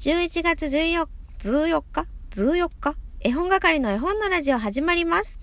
11月14、14日 ?14 日？絵本係の絵本のラジオ始まります。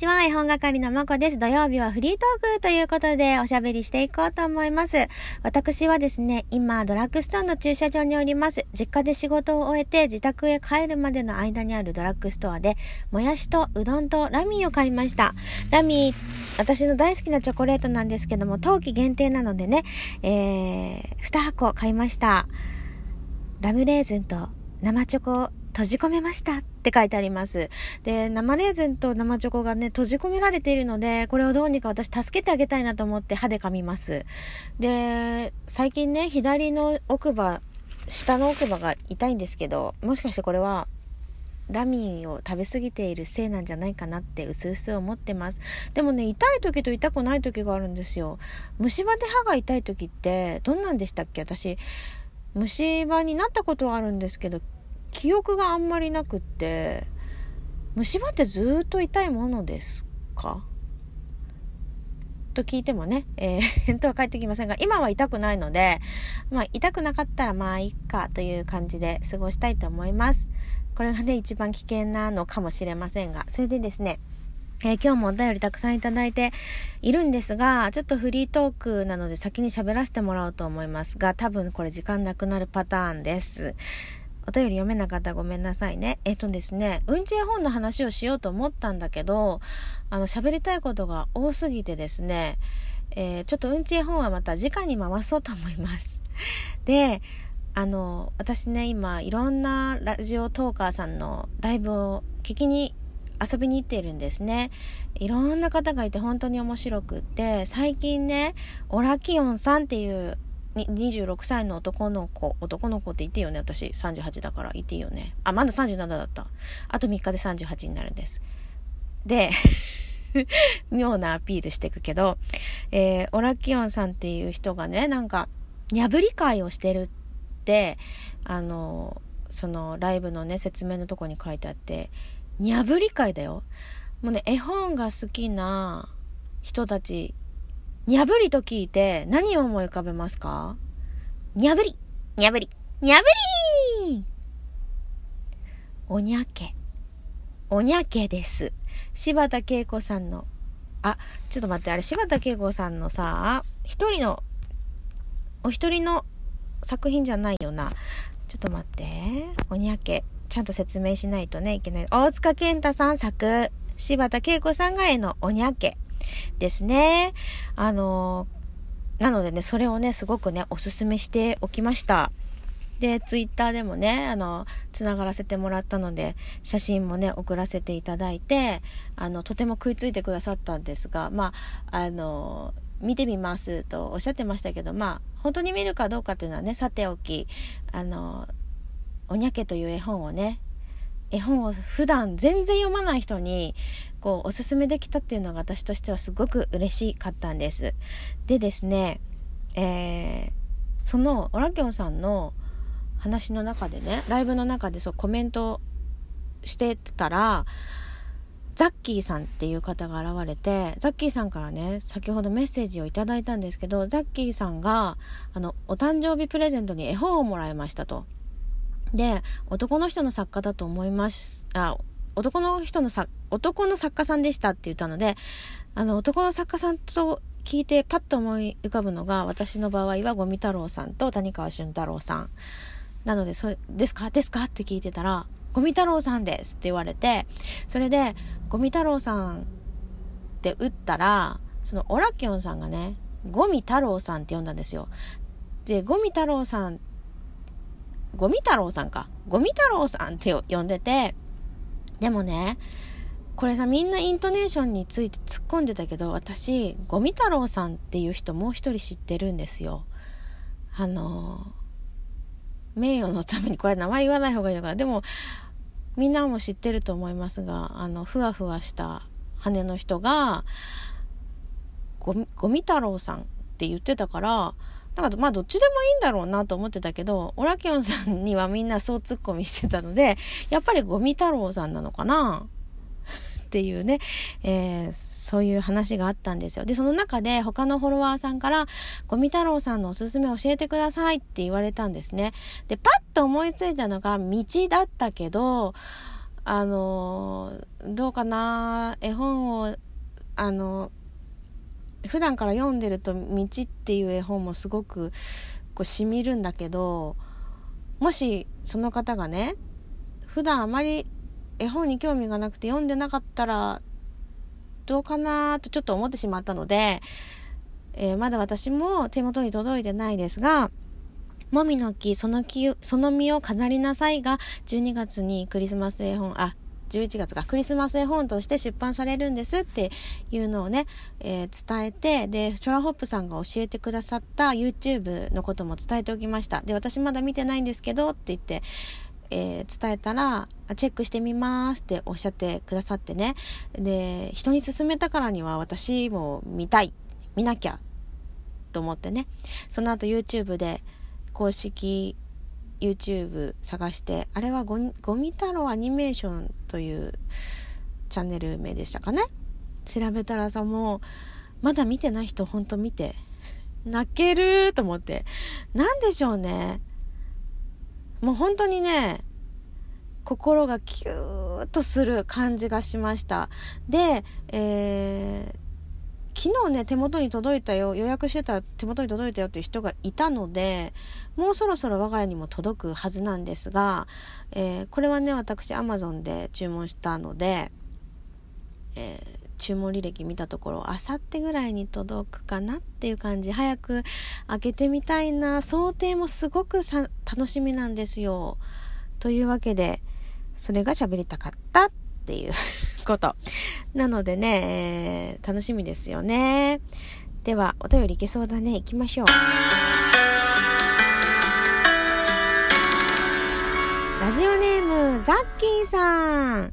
ちは、絵本係のまこです。土曜日はフリートークということでおしゃべりしていこうと思います。私はですね、今、ドラッグストアの駐車場におります。実家で仕事を終えて自宅へ帰るまでの間にあるドラッグストアで、もやしとうどんとラミーを買いました。ラミー、私の大好きなチョコレートなんですけども、冬季限定なのでね、えー、2箱買いました。ラムレーズンと生チョコを閉じ込めましたって書いてあります。で、生レーズンと生チョコがね、閉じ込められているので、これをどうにか私助けてあげたいなと思って歯で噛みます。で、最近ね、左の奥歯、下の奥歯が痛いんですけど、もしかしてこれは、ラミーを食べ過ぎているせいなんじゃないかなってうすうす思ってます。でもね、痛い時と痛くない時があるんですよ。虫歯で歯が痛い時って、どんなんでしたっけ？私、虫歯になったことはあるんですけど、記憶があんまりなくって虫歯ってずっと痛いものですか？と聞いてもね、えー、返答は返ってきませんが、今は痛くないので、まあ、痛くなかったらまあいいかという感じで過ごしたいと思います。これがね、一番危険なのかもしれませんが、それでですね、えー、今日もお便りたくさんいただいているんですが、ちょっとフリートークなので先に喋らせてもらおうと思いますが、多分これ時間なくなるパターンです。お便り読めなかったらごめんなさいね。えっとですね、うんち絵本の話をしようと思ったんだけど、あの、喋りたいことが多すぎてですね、えー、ちょっとうんち絵本はまた直に回そうと思います。で、あの、私ね、今、いろんなラジオトーカーさんのライブを聞きに遊びに行っているんですね。いろんな方がいて本当に面白くって、最近ね、オラキオンさんっていう26歳の男の子男の子って言っていいよね私。38だから言っていいよね。あまだ37だった。あと3日で38になるんです。で 妙なアピールしていくけど、えー、オラキオンさんっていう人がねなんかにゃぶり会をしてるってあのそのライブのね説明のとこに書いてあってにゃぶり会だよ。もうね絵本が好きな人たちにゃぶりと聞いて何を思い浮かべますか？にゃぶりにゃぶりにゃぶりおにゃけ。おにゃけです。柴田恵子さんの、あ、ちょっと待って、あれ柴田恵子さんのさ、一人の、お一人の作品じゃないよな。ちょっと待って。おにゃけ。ちゃんと説明しないとね、いけない。大塚健太さん作、柴田恵子さんが絵のおにゃけ。ですね。あの、なのでね、それをね、すごくね、おすすめしておきました。で、ツイッターでもね、あの、つながらせてもらったので、写真もね、送らせていただいて、あの、とても食いついてくださったんですが、まあ、あの、見てみますとおっしゃってましたけど、まあ、本当に見るかどうかっていうのはね、さておき、あの、おにゃけという絵本をね、絵本を普段全然読まない人にこうおすすめできたっていうのが私としてはすごく嬉しかったんです。でですね、えー、そのオラキョンさんの話の中でねライブの中でそうコメントしてたらザッキーさんっていう方が現れてザッキーさんからね先ほどメッセージをいただいたんですけどザッキーさんがあのお誕生日プレゼントに絵本をもらいましたと。で、男の人の作家だと思います。あ、男の人のさ、男の作家さんでしたって言ったので、あの、男の作家さんと聞いてパッと思い浮かぶのが、私の場合はゴミ太郎さんと谷川俊太郎さん。なので、それ、ですか？ですか？って聞いてたら、ゴミ太郎さんですって言われて、それで、ゴミ太郎さんって打ったら、そのオラキオンさんがね、ゴミ太郎さんって呼んだんですよ。で、ゴミ太郎さんゴミ太郎さんか。ゴミ太郎さんって呼んでて、でもね、これさ、みんなイントネーションについて突っ込んでたけど、私、ゴミ太郎さんっていう人もう一人知ってるんですよ。あの、名誉のために、これ名前言わない方がいいのかな。でも、みんなも知ってると思いますが、あの、ふわふわした羽の人が、ゴミ、ゴミ太郎さんって言ってたから、だかまあどっちでもいいんだろうなと思ってたけど、オラキオンさんにはみんなそうツッコミしてたので、やっぱりゴミ太郎さんなのかな？っていうね、えー、そういう話があったんですよ。で、その中で他のフォロワーさんから、ゴミ太郎さんのおすすめ教えてくださいって言われたんですね。で、パッと思いついたのが道だったけど、あのどうかな？絵本をあの普段から読んでると「道」っていう絵本もすごくこうしみるんだけどもしその方がね普段あまり絵本に興味がなくて読んでなかったらどうかなとちょっと思ってしまったので、えー、まだ私も手元に届いてないですがもみの木その木その実を飾りなさいが12月にクリスマス絵本あ11月がクリスマス絵本として出版されるんですっていうのをね、えー、伝えて、で、チョラホップさんが教えてくださった YouTube のことも伝えておきました。で、私まだ見てないんですけどって言って、えー、伝えたら、チェックしてみますっておっしゃってくださってね。で、人に勧めたからには私も見たい。見なきゃ。と思ってね。その後 YouTube で公式 YouTube 探してあれはゴミ太郎アニメーションというチャンネル名でしたかね？調べたらさもうまだ見てない人ほんと見て泣けると思って。何でしょうね。もう本当にね心がキューッとする感じがしました。で、えー昨日ね、手元に届いたよ、予約してたら手元に届いたよっていう人がいたので、もうそろそろ我が家にも届くはずなんですが、えー、これはね、私 Amazon で注文したので、えー、注文履歴見たところ、あさってぐらいに届くかなっていう感じ。早く開けてみたいな。想定もすごくさ楽しみなんですよ。というわけで、それが喋りたかったっていう こと。なのでね、えー、楽しみですよね。では、お便りいけそうだね。行きましょう。ラジオネーム、ザッキーさん。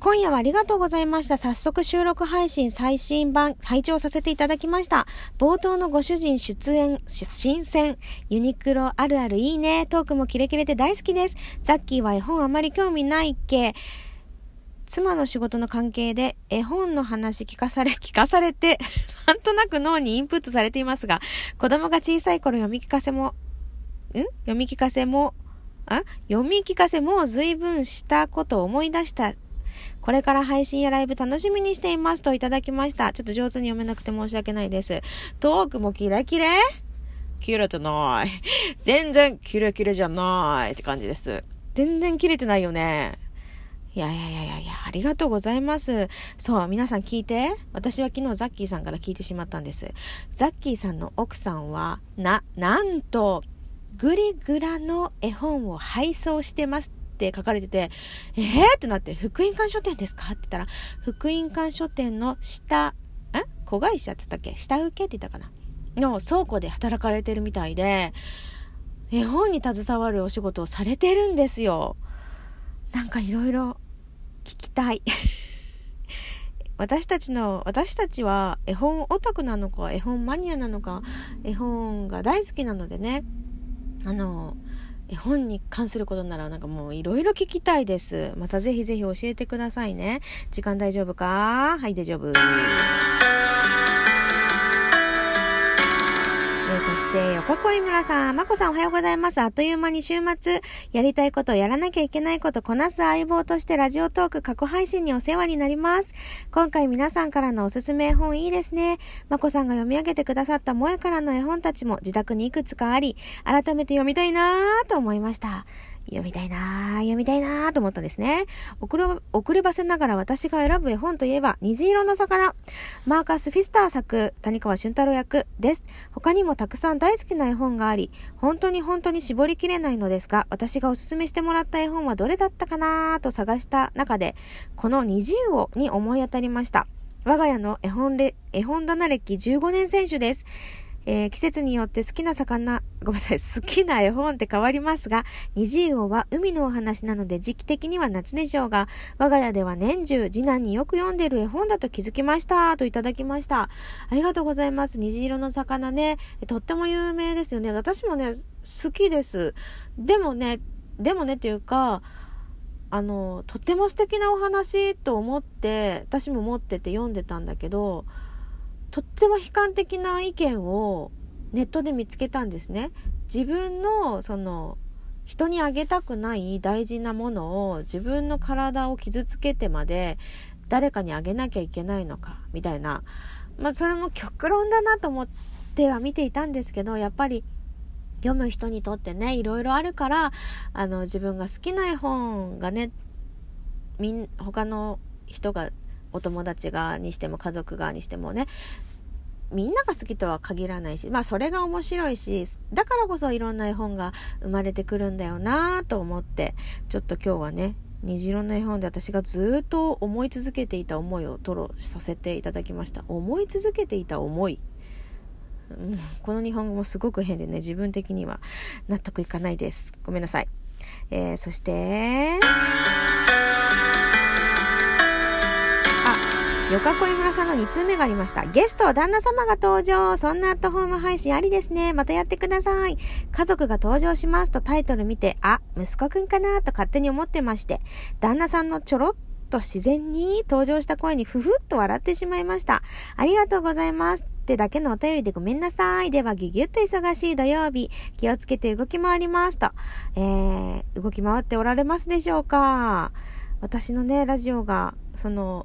今夜はありがとうございました。早速収録配信最新版、拝聴させていただきました。冒頭のご主人出演、新鮮、ユニクロあるあるいいね。トークもキレキレで大好きです。ザッキーは絵本あまり興味ないっけ妻の仕事の関係で絵本の話聞かされ、聞かされてなんとなく脳にインプットされていますが、子供が小さい頃読み聞かせも、ん？読み聞かせも、あ？読み聞かせも随分したことを思い出した。これから配信やライブ楽しみにしていますといただきました。ちょっと上手に読めなくて申し訳ないです。トークもキラキレキレてない。全然キレキレじゃないって感じです。全然キレてないよね。いやいやいやいやいや、ありがとうございます。そう、皆さん聞いて。私は昨日ザッキーさんから聞いてしまったんです。ザッキーさんの奥さんは、な、なんと、グリグラの絵本を配送してますって書かれてて、えーってなって、福音館書店ですかって言ったら、福音館書店の下、ん子会社って言ったっけ？下請けって言ったかな？の倉庫で働かれてるみたいで、絵本に携わるお仕事をされてるんですよ。なんかいろいろきたい。私たちの、私たちは絵本オタクなのか、絵本マニアなのか、絵本が大好きなのでね、あの、絵本に関することならなんかもういろいろ聞きたいです。またぜひぜひ教えてくださいね。時間大丈夫か？はい、大丈夫。えそして、横恋村さん、まこさんおはようございます。あっという間に週末、やりたいこと、やらなきゃいけないこと、こなす相棒としてラジオトーク過去配信にお世話になります。今回皆さんからのおすすめ絵本いいですね。まこさんが読み上げてくださった萌えからの絵本たちも自宅にいくつかあり、改めて読みたいなぁと思いました。読みたいなぁ、読みたいなぁと思ったんですね。遅れ遅ればせながら私が選ぶ絵本といえば、虹色の魚。マーカス・フィスター作、谷川俊太郎役です。他にもたくさん大好きな絵本があり、本当に本当に絞りきれないのですが、私がおすすめしてもらった絵本はどれだったかなぁと探した中で、この虹をに思い当たりました。我が家の絵本れ絵本棚歴15年選手です。えー、季節によって好きな魚、ごめんなさい、好きな絵本って変わりますが、虹魚は海のお話なので時期的には夏でしょうが、我が家では年中、次男によく読んでる絵本だと気づきました、といただきました。ありがとうございます。虹色の魚ね、とっても有名ですよね。私もね、好きです。でもね、でもねっていうか、あのとっても素敵なお話と思って私も持ってて読んでたんだけどとっても悲観的な意見をネットで見つけたんですね。自分のその人にあげたくない大事なものを自分の体を傷つけてまで誰かにあげなきゃいけないのかみたいなまあそれも極論だなと思っては見ていたんですけどやっぱり読む人にとってねいろいろあるからあの自分が好きな絵本がねみん他の人がお友達側にしても家族側にしてもねみんなが好きとは限らないしまあそれが面白いしだからこそいろんな絵本が生まれてくるんだよなと思ってちょっと今日はね虹色の絵本で私がずっと思い続けていた思いを吐露させていただきました思い続けていた思いうんこの日本語もすごく変でね、自分的には納得いかないです。ごめんなさい。えー、そして、よかこい村さんの2通目がありました。ゲストは、旦那様が登場。そんなアットホーム配信ありですね。またやってください。家族が登場しますとタイトル見て、あ、息子くんかなと勝手に思ってまして、旦那さんのちょろっと自然に登場した声にふふっと笑ってしまいました。ありがとうございます。ってだけのお便りでごめんなさい。では、ぎゅぎゅっと忙しい土曜日、気をつけて動き回りますと。えー、動き回っておられますでしょうか私のね、ラジオが、その、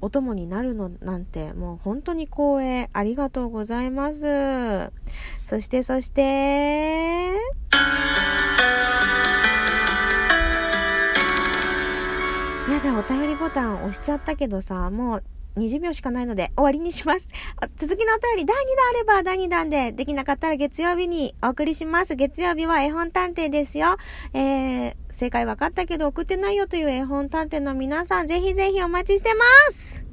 お供になるのなんて、もう本当に光栄。ありがとうございます。そして、そして、やだ、お便りボタン押しちゃったけどさ、もう20秒しかないので終わりにします。続きのお便り第2弾あれば第2弾で、できなかったら月曜日にお送りします。月曜日は絵本探偵ですよ。えー、正解分かったけど送ってないよという絵本探偵の皆さん、ぜひぜひお待ちしてます